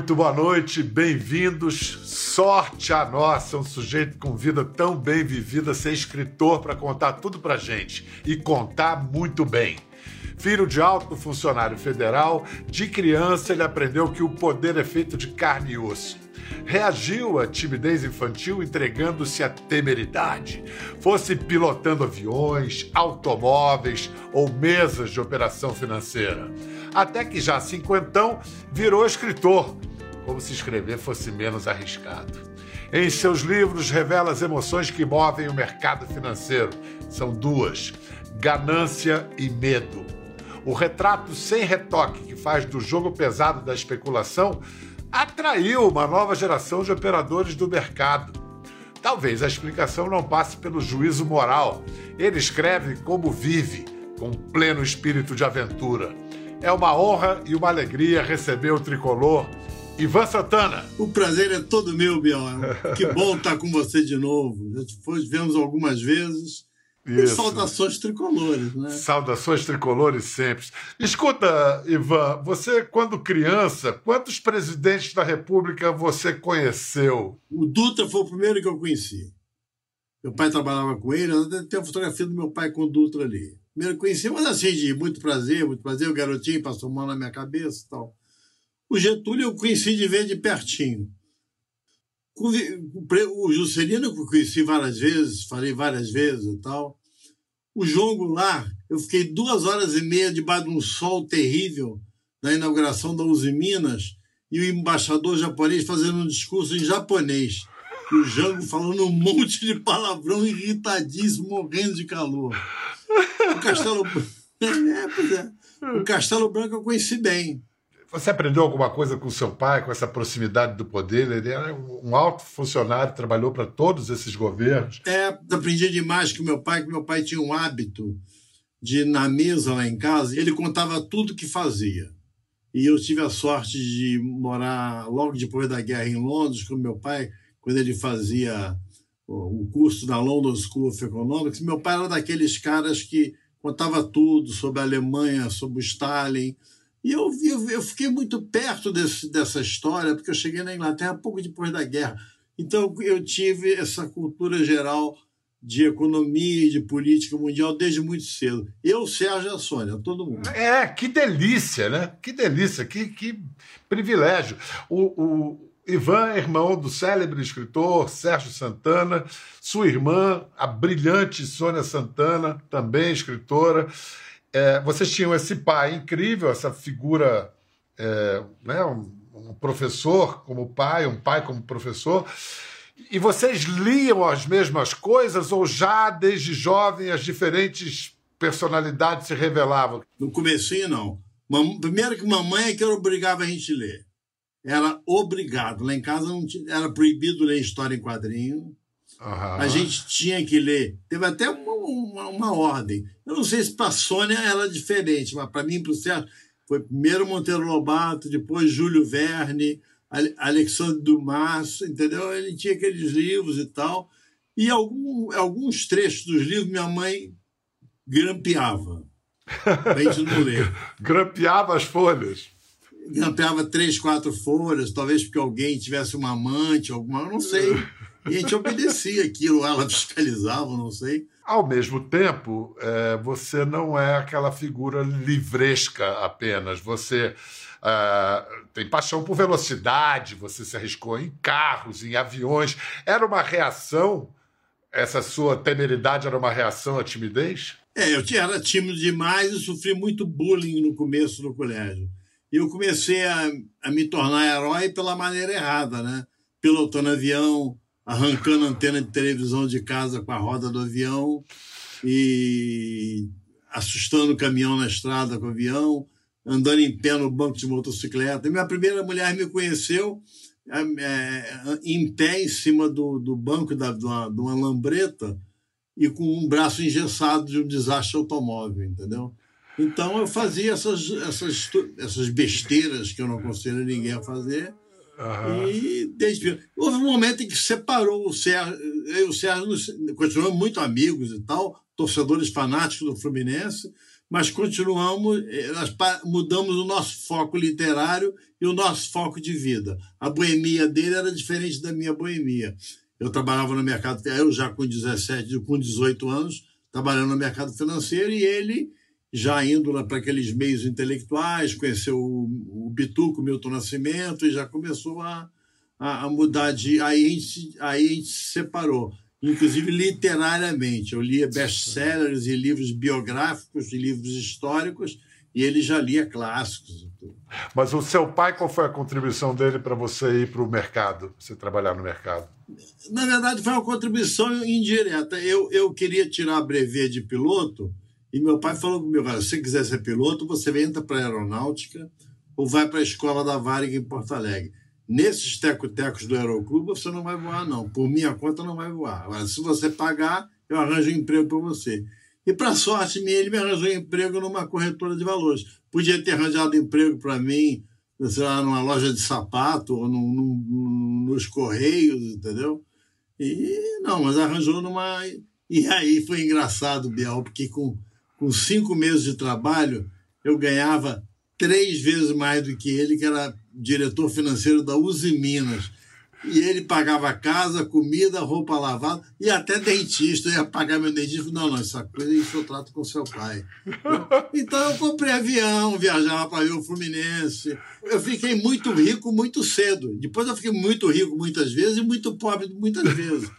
Muito boa noite, bem-vindos. Sorte a nossa, um sujeito com vida tão bem vivida, ser escritor para contar tudo pra gente e contar muito bem. Filho de alto funcionário federal, de criança ele aprendeu que o poder é feito de carne e osso. Reagiu à timidez infantil entregando-se à temeridade, fosse pilotando aviões, automóveis ou mesas de operação financeira. Até que já cinquentão virou escritor, como se escrever fosse menos arriscado. Em seus livros revela as emoções que movem o mercado financeiro. São duas: ganância e medo. O retrato sem retoque que faz do jogo pesado da especulação atraiu uma nova geração de operadores do mercado. Talvez a explicação não passe pelo juízo moral. Ele escreve como vive, com pleno espírito de aventura. É uma honra e uma alegria receber o tricolor Ivan Santana. O prazer é todo meu, Biel. Que bom estar com você de novo. Já te vemos algumas vezes e saudações tricolores, né? Saudações tricolores sempre. Escuta, Ivan, você, quando criança, quantos presidentes da República você conheceu? O Dutra foi o primeiro que eu conheci. Meu pai trabalhava com ele, tem a fotografia do meu pai com o Dutra ali. Primeiro conheci, mas assim, de muito prazer, muito prazer, o garotinho passou mão na minha cabeça e tal. O Getúlio eu conheci de ver de pertinho. O Juscelino eu conheci várias vezes, falei várias vezes e tal. O João Goulart, eu fiquei duas horas e meia debaixo de um sol terrível na inauguração da Uzi Minas e o embaixador japonês fazendo um discurso em japonês. E o Jango falando um monte de palavrão irritadíssimo, morrendo de calor. O Castelo, é, é, o Castelo Branco eu conheci bem. Você aprendeu alguma coisa com seu pai, com essa proximidade do poder? Ele era um alto funcionário, trabalhou para todos esses governos. É, aprendi demais com meu pai, que meu pai tinha um hábito de, na mesa lá em casa, ele contava tudo que fazia. E eu tive a sorte de morar logo depois da guerra em Londres com meu pai, quando ele fazia o curso da London School of Economics. Meu pai era daqueles caras que contava tudo sobre a Alemanha, sobre o Stalin, e eu, eu, fiquei muito perto desse, dessa história, porque eu cheguei na Inglaterra pouco depois da guerra. Então eu tive essa cultura geral de economia e de política mundial desde muito cedo. Eu, Sérgio e a Sônia, todo mundo. É, que delícia, né? Que delícia, que, que privilégio. O, o Ivan irmão do célebre escritor Sérgio Santana, sua irmã, a brilhante Sônia Santana, também escritora é, vocês tinham esse pai incrível, essa figura, é, né, um, um, professor como pai, um pai como professor, e vocês liam as mesmas coisas ou já desde jovem as diferentes personalidades se revelavam? No comecinho, não. Primeiro que mamãe é que obrigava a gente a ler. Era obrigado. Lá em casa tinha, era proibido ler história em quadrinho. Uhum. A gente tinha que ler. Teve até uma, uma, uma ordem. Eu não sei se para a Sônia era diferente, mas para mim para o Sérgio foi primeiro Monteiro Lobato, depois Júlio Verne, Alexandre Dumas, entendeu? Ele tinha aqueles livros e tal. E algum, alguns trechos dos livros minha mãe grampeava. Para a gente não ler. grampeava as folhas. Grampeava três, quatro folhas, talvez porque alguém tivesse uma amante, alguma, eu não sei. E a gente obedecia aquilo, ela fiscalizava, não sei. Ao mesmo tempo, é, você não é aquela figura livresca apenas. Você é, tem paixão por velocidade, você se arriscou em carros, em aviões. Era uma reação? Essa sua temeridade era uma reação à timidez? É, eu era tímido demais e sofri muito bullying no começo do colégio. E eu comecei a, a me tornar herói pela maneira errada, né? Pilotando avião, arrancando antena de televisão de casa com a roda do avião e assustando o caminhão na estrada com o avião, andando em pé no banco de motocicleta. Minha primeira mulher me conheceu é, em pé em cima do, do banco da, de, uma, de uma lambreta e com um braço engessado de um desastre automóvel, entendeu? Então eu fazia essas, essas, essas besteiras que eu não aconselho ninguém a fazer Uhum. E desde... houve um momento em que separou o Sérgio. Eu e o Sérgio continuamos muito amigos e tal, torcedores fanáticos do Fluminense, mas continuamos, eh, nós mudamos o nosso foco literário e o nosso foco de vida. A boemia dele era diferente da minha boemia. Eu trabalhava no mercado, eu já com 17, com 18 anos, trabalhando no mercado financeiro e ele já indo lá para aqueles meios intelectuais, conheceu o, o Bituco, Milton Nascimento, e já começou a, a, a mudar de. Aí a, gente, aí a gente se separou, inclusive literariamente. Eu lia best-sellers e livros biográficos e livros históricos, e ele já lia clássicos. Mas o seu pai, qual foi a contribuição dele para você ir para o mercado, você trabalhar no mercado? Na verdade, foi uma contribuição indireta. Eu, eu queria tirar a brevet de piloto e meu pai falou comigo: se você quiser ser piloto, você entra para a aeronáutica ou vai para a escola da Varig em Porto Alegre. Nesses tecos do aeroclube você não vai voar, não. Por minha conta, não vai voar. Agora, se você pagar, eu arranjo um emprego para você. E, para sorte minha, ele me arranjou um emprego numa corretora de valores. Podia ter arranjado emprego para mim, sei lá, numa loja de sapato ou no, no, nos Correios, entendeu? E não, mas arranjou numa. E aí foi engraçado, Biel, porque com com cinco meses de trabalho, eu ganhava três vezes mais do que ele, que era diretor financeiro da Uzi Minas. E ele pagava casa, comida, roupa lavada e até dentista. Eu ia pagar meu dentista. Não, não, essa coisa isso eu trato com seu pai. Então eu comprei avião, viajava para ver o Fluminense. Eu fiquei muito rico muito cedo. Depois eu fiquei muito rico muitas vezes e muito pobre muitas vezes.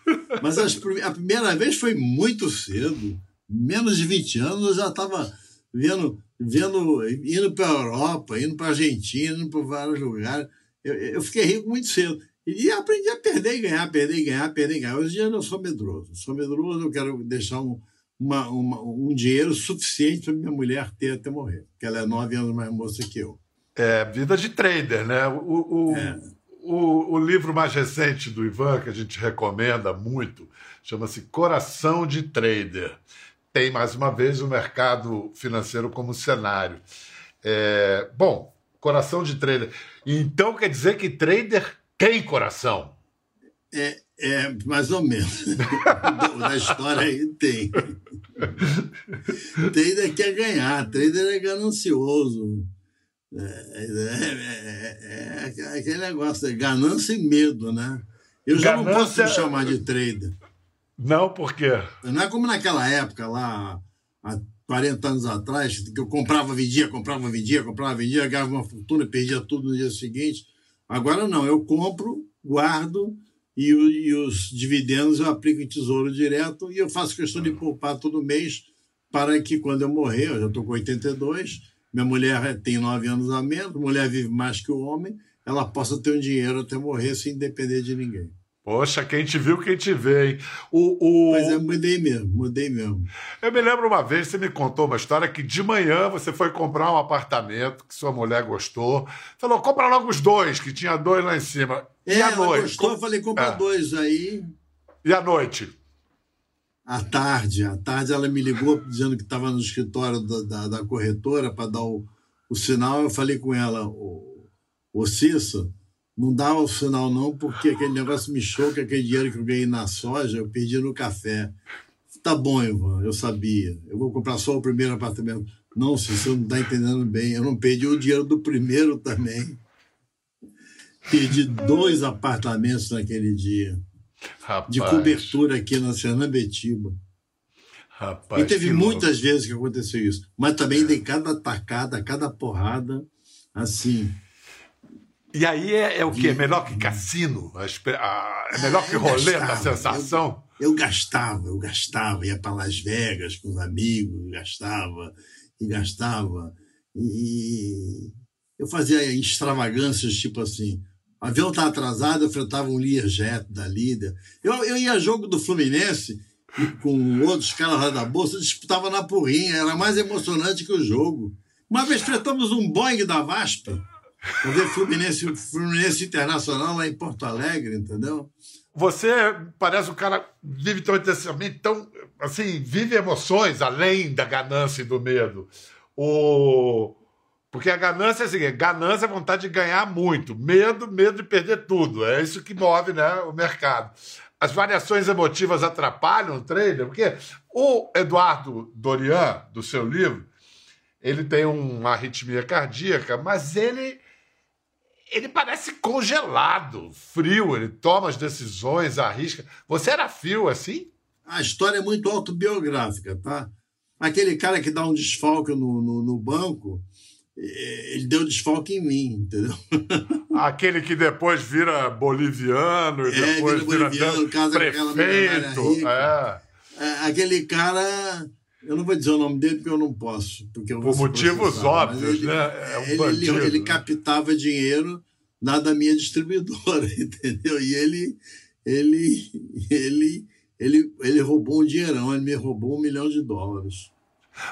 Mas a primeira vez foi muito cedo menos de 20 anos, eu já estava vendo, vendo, indo para a Europa, indo para a Argentina, indo para vários lugares. Eu, eu, fiquei rico muito cedo. E aprendi a perder e ganhar, perder e ganhar, perder e ganhar. Hoje em dia eu sou medroso. Sou medroso, eu quero deixar um, uma, uma, um dinheiro suficiente para minha mulher ter até morrer, porque ela é nove anos mais moça que eu. É, vida de trader, né? O, o, é. o, o livro mais recente do Ivan, que a gente recomenda muito, chama-se Coração de Trader tem, mais uma vez, o mercado financeiro como cenário. É, bom, coração de trader. Então quer dizer que trader tem coração? É, é mais ou menos. Na história aí tem. trader quer ganhar, trader é ganancioso. É, é, é, é aquele negócio, é ganância e medo, né? Eu já ganância... não posso me chamar de trader. Não, por quê? Não é como naquela época lá, há 40 anos atrás, que eu comprava, vendia, comprava, vendia, comprava, vendia, ganhava uma fortuna, perdia tudo no dia seguinte. Agora não, eu compro, guardo e, e os dividendos eu aplico em tesouro direto e eu faço questão de poupar todo mês para que quando eu morrer, eu já estou com 82, minha mulher tem 9 anos a menos, mulher vive mais que o homem, ela possa ter um dinheiro até morrer sem depender de ninguém. Poxa, quem te viu, quem te vê, hein? O, o... Mas eu mudei mesmo, mudei mesmo. Eu me lembro uma vez, você me contou uma história que de manhã você foi comprar um apartamento que sua mulher gostou. Falou, compra logo os dois, que tinha dois lá em cima. É, e à ela noite? gostou, eu falei, compra é. dois aí. E à noite? À tarde, à tarde ela me ligou dizendo que estava no escritório da, da, da corretora para dar o, o sinal. Eu falei com ela, o, o Cício, não dava o sinal, não, porque aquele negócio me choca, aquele dinheiro que eu ganhei na soja, eu perdi no café. Tá bom, Ivan, eu sabia. Eu vou comprar só o primeiro apartamento. Não, se você não está entendendo bem, eu não perdi o dinheiro do primeiro também. Perdi dois apartamentos naquele dia. Rapaz. De cobertura aqui na Senambetiba. Rapaz, e teve muitas louco. vezes que aconteceu isso. Mas também é. dei cada tacada, cada porrada, assim. E aí é, é o quê? É melhor que cassino? É melhor que rolê da sensação? Eu, eu, gastava, eu gastava, ia para Las Vegas com os amigos, gastava e gastava. E eu fazia extravagâncias, tipo assim. O avião estava atrasado, eu enfrentava um Learjet da líder. Eu, eu ia jogo do Fluminense com outros caras lá da Bolsa, disputava na porrinha, era mais emocionante que o jogo. Uma vez enfrentamos um Boeing da VASP ver Fluminense, Fluminense Internacional lá em Porto Alegre, entendeu? Você parece um cara vive tão intensamente, tão assim, vive emoções além da ganância e do medo. O porque a ganância é assim, ganância é vontade de ganhar muito, medo, medo de perder tudo. É isso que move, né, o mercado. As variações emotivas atrapalham o trader, porque o Eduardo Dorian, do seu livro, ele tem uma arritmia cardíaca, mas ele ele parece congelado, frio, ele toma as decisões, arrisca. Você era frio assim? A história é muito autobiográfica, tá? Aquele cara que dá um desfalque no, no, no banco, ele deu desfalque em mim, entendeu? Aquele que depois vira boliviano e é, depois vira boliviano, casa prefeito. É. é. Aquele cara, eu não vou dizer o nome dele porque eu não posso. Porque Por motivos óbvios, ele, né? É um ele, bandido, ele, ele né? captava dinheiro lá da minha distribuidora, entendeu? E ele, ele, ele, ele, ele roubou um dinheirão, ele me roubou um milhão de dólares.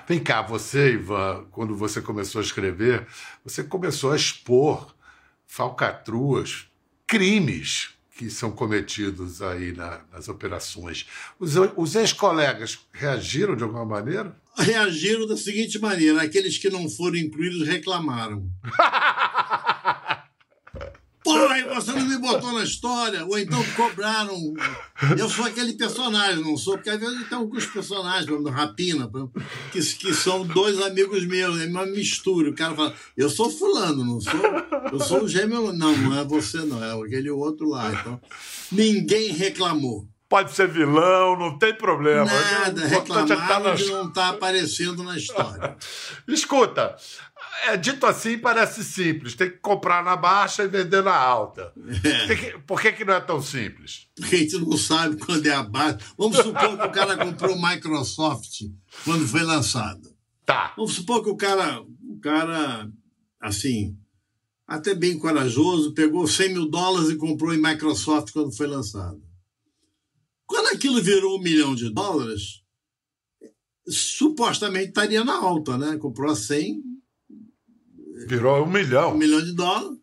Vem cá, você, Ivan, quando você começou a escrever, você começou a expor falcatruas, crimes que são cometidos aí na, nas operações. Os, os ex-colegas reagiram de alguma maneira? Reagiram da seguinte maneira: aqueles que não foram incluídos reclamaram. Porra, você não me botou na história. Ou então cobraram. Eu sou aquele personagem, não sou, porque às vezes tem alguns personagens, como Rapina, que, que são dois amigos meus, é uma mistura. O cara fala, eu sou fulano, não sou. Eu sou o gêmeo. Não, não é você, não, é aquele outro lá. Então, ninguém reclamou. Pode ser vilão, não tem problema. Nada, reclamar de não estar tá aparecendo na história. Escuta, é, dito assim, parece simples. Tem que comprar na baixa e vender na alta. É. Que, por que, que não é tão simples? Porque a gente não sabe quando é a baixa. Vamos supor que o cara comprou o Microsoft quando foi lançado. Tá. Vamos supor que o cara, o cara, assim, até bem corajoso, pegou 100 mil dólares e comprou em Microsoft quando foi lançado. Quando aquilo virou um milhão de dólares, supostamente estaria na alta, né? Comprou a 100, Virou um milhão. Um milhão de dólares.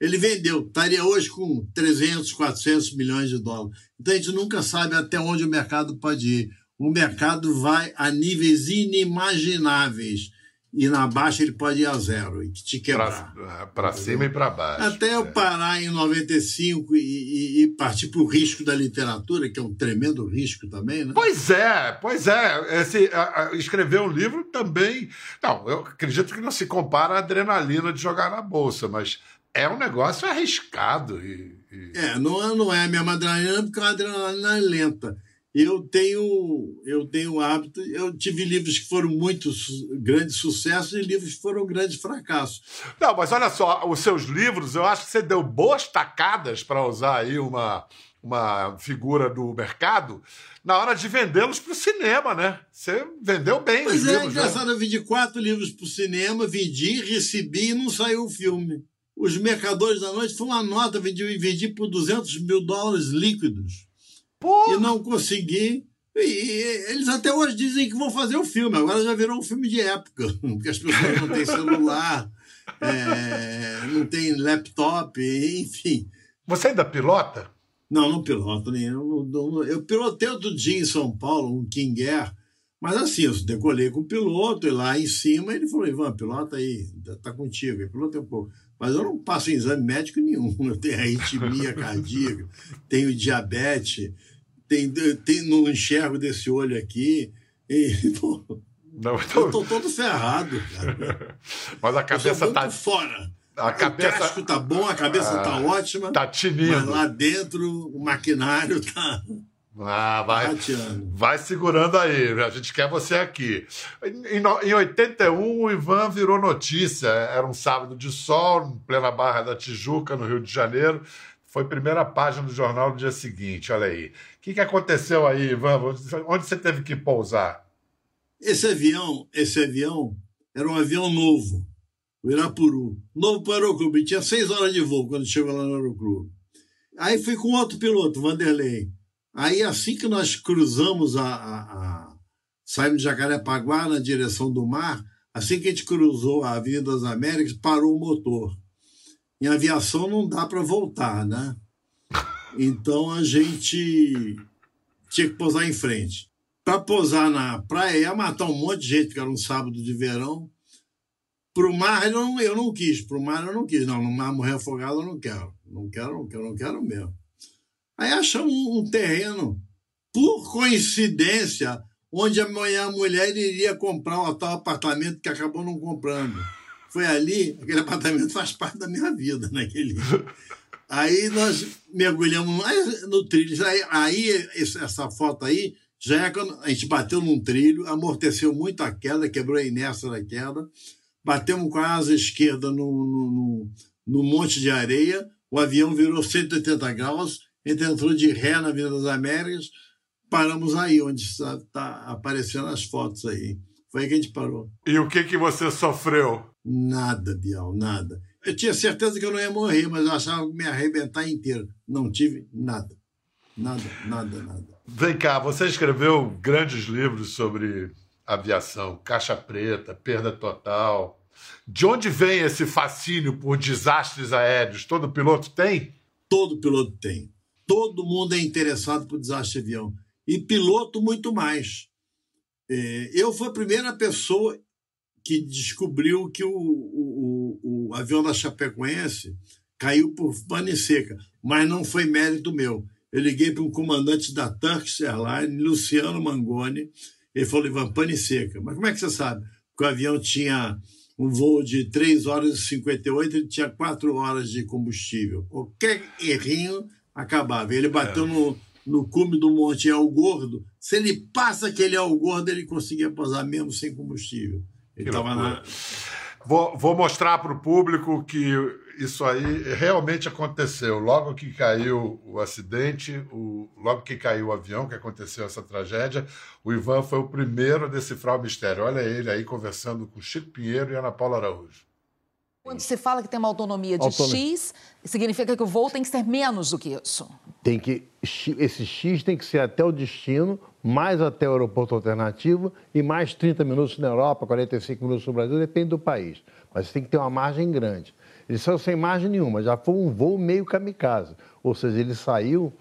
Ele vendeu. Estaria hoje com 300, 400 milhões de dólares. Então a gente nunca sabe até onde o mercado pode ir. O mercado vai a níveis inimagináveis. E na baixa ele pode ir a zero e te quebrar. Para cima e para baixo. Até eu é. parar em 95 e, e, e partir para o risco da literatura, que é um tremendo risco também, né? Pois é, pois é. Esse, a, a, escrever um livro também. Não, eu acredito que não se compara a adrenalina de jogar na bolsa, mas é um negócio arriscado. E, e... É, não, não é a mesma adrenalina, porque a adrenalina é lenta eu tenho eu tenho hábito eu tive livros que foram muito grandes sucessos e livros que foram grandes fracassos não mas olha só os seus livros eu acho que você deu boas tacadas para usar aí uma uma figura do mercado na hora de vendê-los para o cinema, né? Você vendeu bem pois os é, livros. Pois é, engraçado, eu vendi quatro livros para o cinema, vendi, recebi e não saiu o filme. Os Mercadores da Noite foi uma nota, vendi, vendi por 200 mil dólares líquidos. Porra. e não consegui. E eles até hoje dizem que vão fazer o filme, agora já virou um filme de época, porque as pessoas não têm celular, é, não tem laptop, enfim. Você ainda pilota? Não, não piloto nenhum. Eu, eu pilotei outro dia em São Paulo, um King Air, mas assim, eu decolei com o piloto e lá em cima ele falou: Ivan, pilota aí, tá contigo. Ele pilotou um pouco. Mas eu não passo em exame médico nenhum. Eu tenho arritmia cardíaca, tenho diabetes, tem, tem, não enxergo desse olho aqui. E, pô, não. Eu tô todo ferrado, cara. Mas a cabeça tá fora. A cabeça... O casco tá bom, a cabeça ah, tá ótima. Tá tinindo. Mas lá dentro o maquinário tá. Ah, vai, vai segurando aí, a gente quer você aqui. Em, em 81, o Ivan virou notícia. Era um sábado de sol, em plena Barra da Tijuca, no Rio de Janeiro. Foi primeira página do jornal no dia seguinte, olha aí. O que, que aconteceu aí, Ivan? Onde você teve que pousar? Esse avião, esse avião era um avião novo, o Irapuru. Novo para o aeroclube. Tinha seis horas de voo quando chegou lá no aeroclube. Aí fui com outro piloto, Vanderlei. Aí, assim que nós cruzamos a, a, a saímos de Jacarepaguá na direção do mar, assim que a gente cruzou a Avenida das Américas, parou o motor em aviação não dá para voltar, né? Então a gente tinha que pousar em frente. Para pousar na praia, ia matar um monte de gente, porque era um sábado de verão. Para o mar, eu não, eu não quis. Para o mar, eu não quis. Não, no mar morrer afogado, eu não quero. Não quero, não quero, não quero mesmo. Aí achamos um, um terreno. Por coincidência, onde amanhã a mulher iria comprar um tal apartamento que acabou não comprando. Foi ali, aquele apartamento faz parte da minha vida naquele. Aí nós mergulhamos no trilho. Aí, aí essa foto aí, já é quando a gente bateu num trilho, amorteceu muito a queda, quebrou a inércia da queda, batemos com a asa esquerda no, no, no monte de areia, o avião virou 180 graus, entrou de ré na Avenida das Américas, paramos aí, onde está, está aparecendo as fotos aí. Foi aí que a gente parou. E o que, que você sofreu? Nada, Bial, nada. Eu tinha certeza que eu não ia morrer, mas eu achava que me arrebentar inteiro. Não tive nada. Nada, nada, nada. Vem cá, você escreveu grandes livros sobre aviação, caixa preta, perda total. De onde vem esse fascínio por desastres aéreos? Todo piloto tem? Todo piloto tem. Todo mundo é interessado por desastre de avião. E piloto, muito mais. É, eu fui a primeira pessoa que descobriu que o, o, o, avião da Chapecoense caiu por pane seca, mas não foi mérito meu. Eu liguei para um comandante da Turkish Airlines, Luciano Mangoni, ele falou, Ivan, pane seca. Mas como é que você sabe? Porque o avião tinha um voo de 3 horas e 58, ele tinha 4 horas de combustível. Qualquer errinho acabava. Ele bateu é. no, no cume do Monte El Gordo. Se ele passa aquele El Gordo, ele conseguia pousar mesmo sem combustível. Ele estava na. Vou, vou mostrar para o público que isso aí realmente aconteceu. Logo que caiu o acidente, o, logo que caiu o avião, que aconteceu essa tragédia, o Ivan foi o primeiro a decifrar o mistério. Olha ele aí conversando com Chico Pinheiro e Ana Paula Araújo. Quando se fala que tem uma autonomia de autonomia. X, significa que o voo tem que ser menos do que isso. Tem que esse X tem que ser até o destino, mais até o aeroporto alternativo e mais 30 minutos na Europa, 45 minutos no Brasil, depende do país. Mas tem que ter uma margem grande. Ele saiu sem margem nenhuma, já foi um voo meio kamikaze. Ou seja, ele saiu,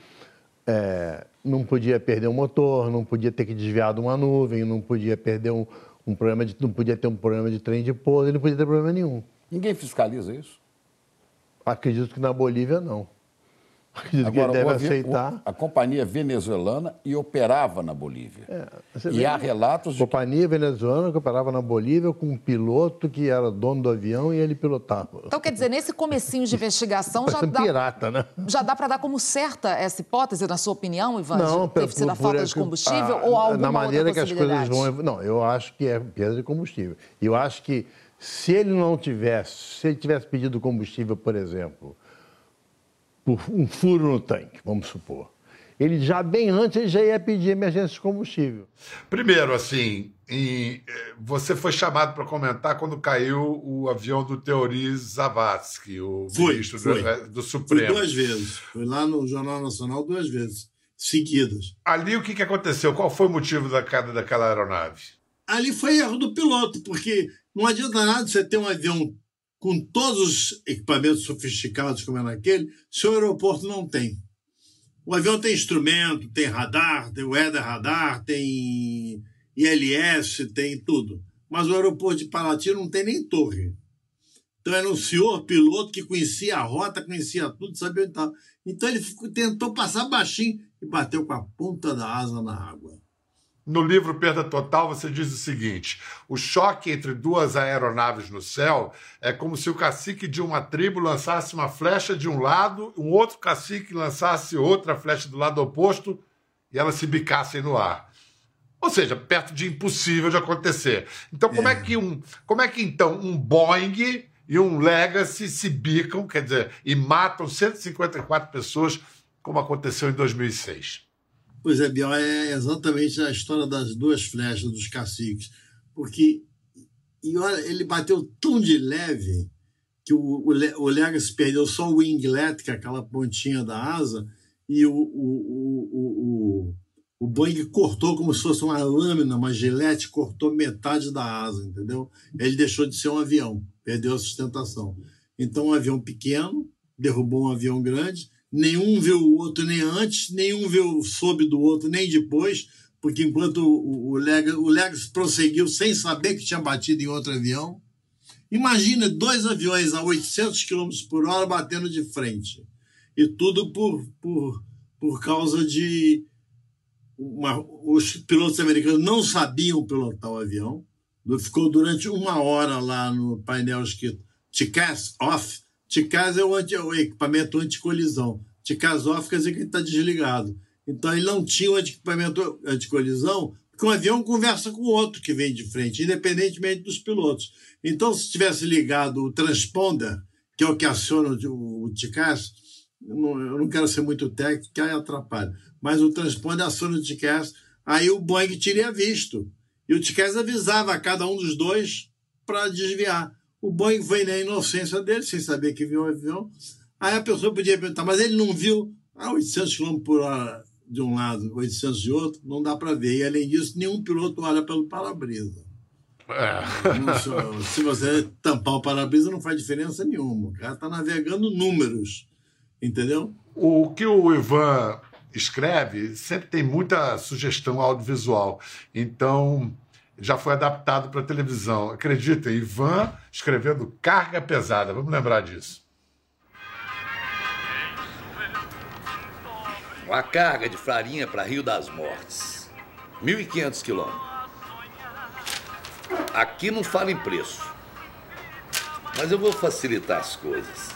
é, não podia perder o motor, não podia ter que desviar de uma nuvem, não podia perder um, um problema de, não podia ter um problema de trem de pouso, ele não podia ter problema nenhum. Ninguém fiscaliza isso? Acredito que na Bolívia não. Acredito Agora, que ele deve aceitar. a companhia venezuelana e operava na Bolívia. É, e há relatos de. Companhia venezuelana que operava na Bolívia com um piloto que era dono do avião e ele pilotava. Então, quer dizer, nesse comecinho de investigação já dá. pirata, né? Já dá para dar como certa essa hipótese, na sua opinião, Ivan? Não, Teve sido a falta de combustível a, ou alguma Na maneira que as coisas vão. Não, eu acho que é perda de combustível. E eu acho que se ele não tivesse, se ele tivesse pedido combustível, por exemplo, por um furo no tanque, vamos supor, ele já bem antes ele já ia pedir emergência de combustível. Primeiro, assim, em, eh, você foi chamado para comentar quando caiu o avião do Teori Zavascki, o foi, ministro foi. Do, do, Supremo. Foi duas vezes. Foi lá no Jornal Nacional duas vezes, seguidas. Ali o que, que aconteceu? Qual foi o motivo da queda daquela aeronave? Ali foi erro do piloto, porque não adianta nada você ter um avião com todos os equipamentos sofisticados como é naquele, se o aeroporto não tem. O avião tem instrumento, tem radar, tem weather radar, tem ILS, tem tudo. Mas o aeroporto de Paraty não tem nem torre. Então era um senhor piloto que conhecia a rota, conhecia tudo, sabia onde estava. Então ele tentou passar baixinho e bateu com a ponta da asa na água. No livro Perda Total, você diz o seguinte: o choque entre duas aeronaves no céu é como se o cacique de uma tribo lançasse uma flecha de um lado, um outro cacique lançasse outra flecha do lado oposto e elas se bicassem no ar. Ou seja, perto de impossível de acontecer. Então, como é, é que um, como é que então um Boeing e um Legacy se bicam, quer dizer, e matam 154 pessoas, como aconteceu em 2006? Pois é, Biel, é exatamente a história das duas flechas dos caciques. Porque e olha, ele bateu tão de leve que o, o, o Legacy perdeu só o winglet, que é aquela pontinha da asa, e o, o, o, o, Boeing cortou como se fosse uma lâmina, uma gilete, cortou metade da asa, entendeu? Ele deixou de ser um avião, perdeu a sustentação. Então, um avião pequeno derrubou um avião grande, nenhum viu o outro nem antes, nenhum viu soube do outro nem depois, porque enquanto o, Legas, o Legas prosseguiu sem saber que tinha batido em outro avião. Imagina dois aviões a 800 km por hora batendo de frente. E tudo por, por, por causa de uma, os pilotos americanos não sabiam pilotar o avião. Ficou durante uma hora lá no painel escrito TCAS off. TCAS é o, anti, o equipamento anticolisão. TCAS off quer dizer que está desligado. Então ele não tinha o equipamento anticolisão, porque um avião conversa com o outro que vem de frente, independentemente dos pilotos. Então, se tivesse ligado o transponder, que é o que aciona o, TCAS, eu não, eu não quero ser muito técnico, que aí atrapalha, mas o transponder aciona o TCAS, aí o Boeing teria visto. E o TCAS avisava a cada um dos dois para desviar. O Boeing foi na inocência dele, sem saber que viu o avião. Aí a pessoa podia perguntar, mas ele não viu a 800 km por hora de um lado, 800 de outro? Não dá para ver. E, além disso, nenhum piloto olha pelo para-brisa. É. Se você tampar o para-brisa, não faz diferença nenhuma. O cara está navegando números, entendeu? O que o Ivan escreve sempre tem muita sugestão audiovisual. Então, já foi adaptado para televisão. Acreditem, Ivan escrevendo carga pesada. Vamos lembrar disso. Uma carga de farinha para Rio das Mortes. 1.500 quilômetros. Aqui não fala em preço. Mas eu vou facilitar as coisas.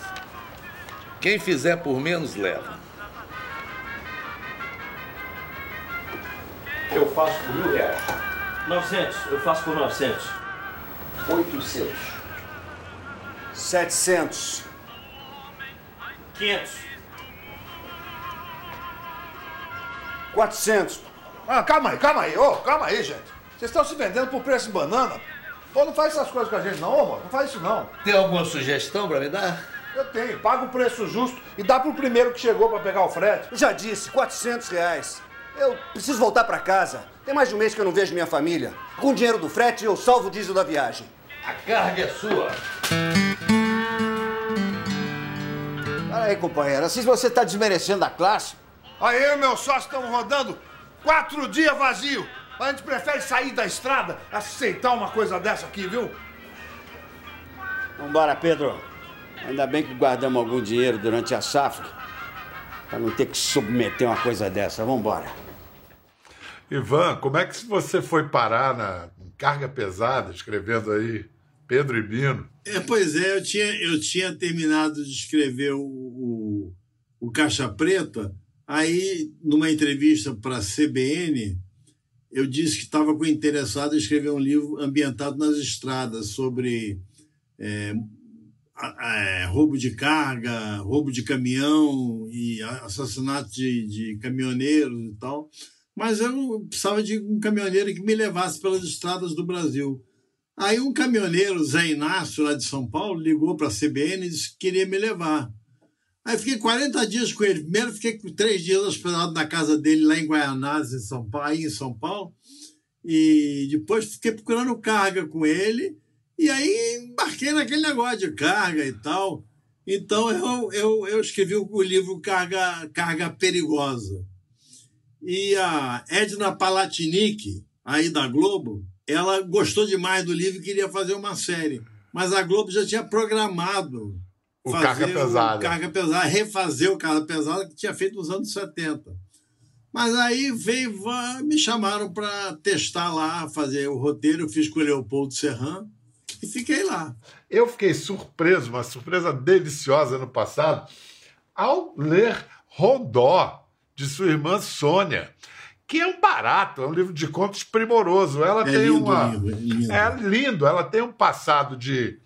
Quem fizer por menos, leva. Eu faço por mil reais. 900, eu faço por 900. 800. 700. 500. 400. Ah, calma aí, calma aí, ô, oh, calma aí, gente. Vocês estão se vendendo por preço de banana. Pô, não faz essas coisas com a gente, não, amor. Não faz isso, não. Tem alguma sugestão para me dar? Eu tenho. Paga o preço justo e dá pro primeiro que chegou para pegar o frete. Já disse, 400 reais. Eu preciso voltar para casa. Tem mais de um mês que eu não vejo minha família. Com o dinheiro do frete, eu salvo o diesel da viagem. A carga é sua. Peraí, companheiro. Assim você está desmerecendo a classe. Aí eu e meu sócio estamos rodando quatro dias vazio. A gente prefere sair da estrada aceitar uma coisa dessa aqui, viu? Vambora, Pedro. Ainda bem que guardamos algum dinheiro durante a safra. Pra não ter que submeter uma coisa dessa. Vambora. Ivan, como é que você foi parar na carga pesada, escrevendo aí Pedro e Bino? É, pois é, eu tinha, eu tinha terminado de escrever o, o, o Caixa Preta, aí, numa entrevista para a CBN, eu disse que estava interessado em escrever um livro ambientado nas estradas, sobre é, é, roubo de carga, roubo de caminhão e assassinato de, de caminhoneiros e tal mas eu precisava de um caminhoneiro que me levasse pelas estradas do Brasil. Aí um caminhoneiro, Zé Inácio, lá de São Paulo, ligou para a CBN e disse que queria me levar. Aí fiquei 40 dias com ele. Primeiro fiquei três dias hospedado na casa dele lá em Guaianazes, em São Paulo, aí em São Paulo. E depois fiquei procurando carga com ele. E aí embarquei naquele negócio de carga e tal. Então eu, eu, eu escrevi o livro Carga, carga Perigosa. E a Edna Palatinic, aí da Globo, ela gostou demais do livro e queria fazer uma série. Mas a Globo já tinha programado o Carga Pesada. O Carga Pesada, refazer o Carga Pesada que tinha feito nos anos 70. Mas aí veio, me chamaram para testar lá, fazer o roteiro. Eu fiz com o Leopoldo Serran e fiquei lá. Eu fiquei surpreso, uma surpresa deliciosa no passado, ao ler Rodó de sua irmã Sônia, que é um barato, é um livro de contos primoroso. Ela é tem lindo, uma. Lindo, é lindo. É lindo, ela tem um passado de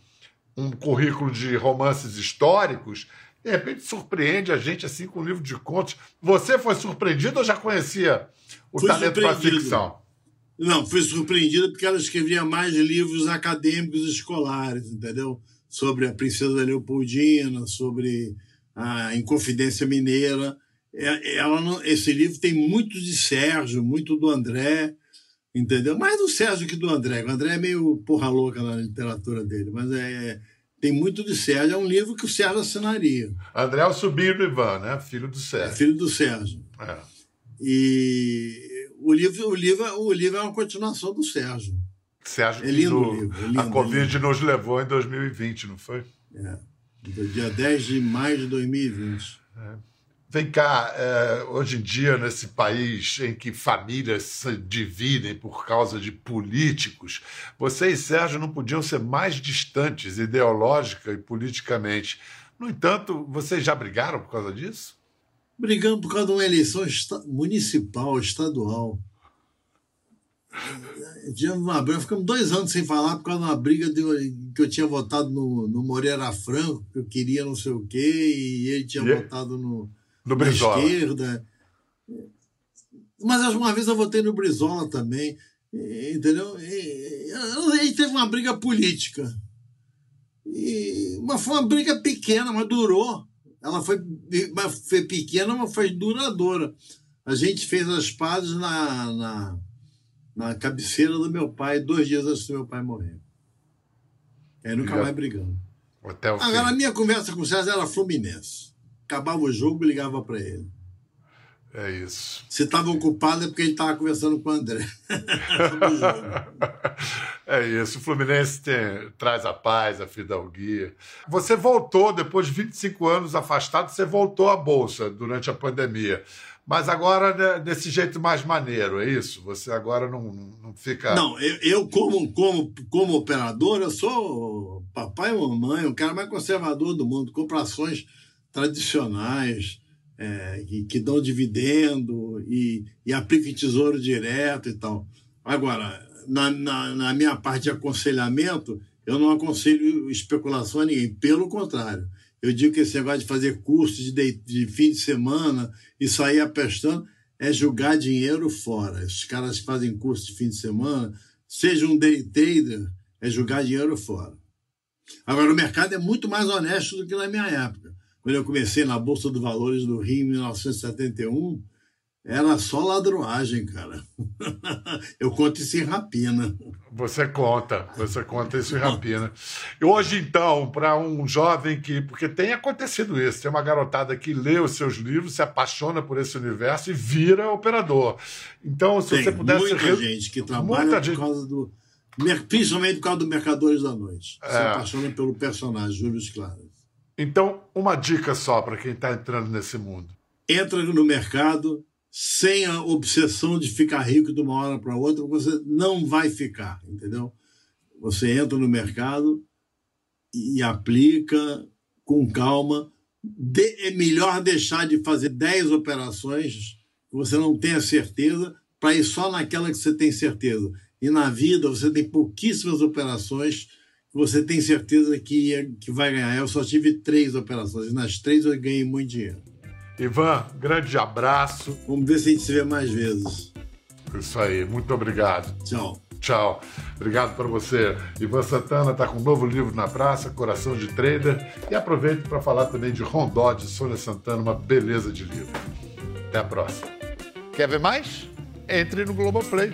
um currículo de romances históricos. De repente surpreende a gente assim com um livro de contos. Você foi surpreendido ou já conhecia o fui talento para ficção? Não, fui surpreendido porque ela escrevia mais livros acadêmicos escolares, entendeu? Sobre a Princesa Leopoldina, sobre a Inconfidência Mineira. É, ela não, esse livro tem muito de Sérgio, muito do André, entendeu? Mais do Sérgio que do André. O André é meio porra louca na literatura dele, mas é, é tem muito de Sérgio. É um livro que o Sérgio assinaria. André é o sobrinho do Ivan, né? Filho do Sérgio. É filho do Sérgio. É. E o livro, o, livro, o livro é uma continuação do Sérgio. Sérgio é lindo o livro. É lindo, a Covid nos levou em 2020, não foi? É. Do dia 10 de maio de 2020. É. Vem cá, é, hoje em dia, nesse país em que famílias se dividem por causa de políticos, você e Sérgio não podiam ser mais distantes ideológica e politicamente. No entanto, vocês já brigaram por causa disso? Brigamos por causa de uma eleição municipal, estadual. Tivemos uma briga, ficamos dois anos sem falar por causa de uma briga de, que eu tinha votado no, no Moreira Franco, que eu queria não sei o quê, e ele tinha e? votado no no Brizola. esquerda. Mas uma vez eu votei no Brizola também, entendeu? E, teve uma briga política. E, mas foi uma briga pequena, mas durou. Ela foi, foi pequena, mas foi duradoura. A gente fez as pazes na, na, na cabeceira do meu pai, dois dias antes do meu pai morrer. Aí nunca mais brigamos. Agora, a minha conversa com o César era Fluminense acabava o jogo, ligava para ele. É isso. Se estava ocupado é porque ele estava conversando com o André. é isso. O Fluminense tem, traz a paz, a fidalguia. Você voltou, depois de 25 anos afastado, você voltou à Bolsa durante a pandemia. Mas agora né, desse jeito mais maneiro, é isso? Você agora não, não fica. Não, eu, eu, como, como, como operador, eu sou papai e mamãe, o cara mais conservador do mundo, compro ações tradicionais, é, que, que, dão dividendo e, e tesouro direto e tal. Agora, na, na, na, minha parte de aconselhamento, eu não aconselho especulação a ninguém. Pelo contrário, eu digo que esse negócio de fazer curso de, de, de fim de semana e sair apestando é jogar dinheiro fora. Esses caras que fazem curso de fim de semana, seja um day trader, é jogar dinheiro fora. Agora, o mercado é muito mais honesto do que na minha época quando eu comecei na Bolsa de Valores do Rio em 1971, era só ladroagem, cara. eu conto isso em rapina. Você conta, você conta isso em rapina. E hoje, então, para um jovem que. Porque tem acontecido isso, tem uma garotada que lê os seus livros, se apaixona por esse universo e vira operador. Então, se tem você pudesse. Muita gente que trabalha muita por gente... causa do. Principalmente por causa do Mercadores da Noite. É. Se apaixona pelo personagem, Júlio Claro. Então, uma dica só para quem está entrando nesse mundo. Entra no mercado sem a obsessão de ficar rico de uma hora para outra, você não vai ficar, entendeu? Você entra no mercado e aplica com calma. De, é melhor deixar de fazer 10 operações que você não tenha certeza para ir só naquela que você tem certeza. E na vida você tem pouquíssimas operações você tem certeza que, que vai ganhar. Eu só tive três operações e nas três eu ganhei muito dinheiro. Ivan, grande abraço. Vamos ver se a gente se vê mais vezes. Isso aí, muito obrigado. Tchau. Tchau. Obrigado para você. Ivan Santana está com um novo livro na praça, Coração de Trader. E aproveito para falar também de Rondó, de Sônia Santana, uma beleza de livro. Até a próxima. Quer ver mais? Entre no Globoplay.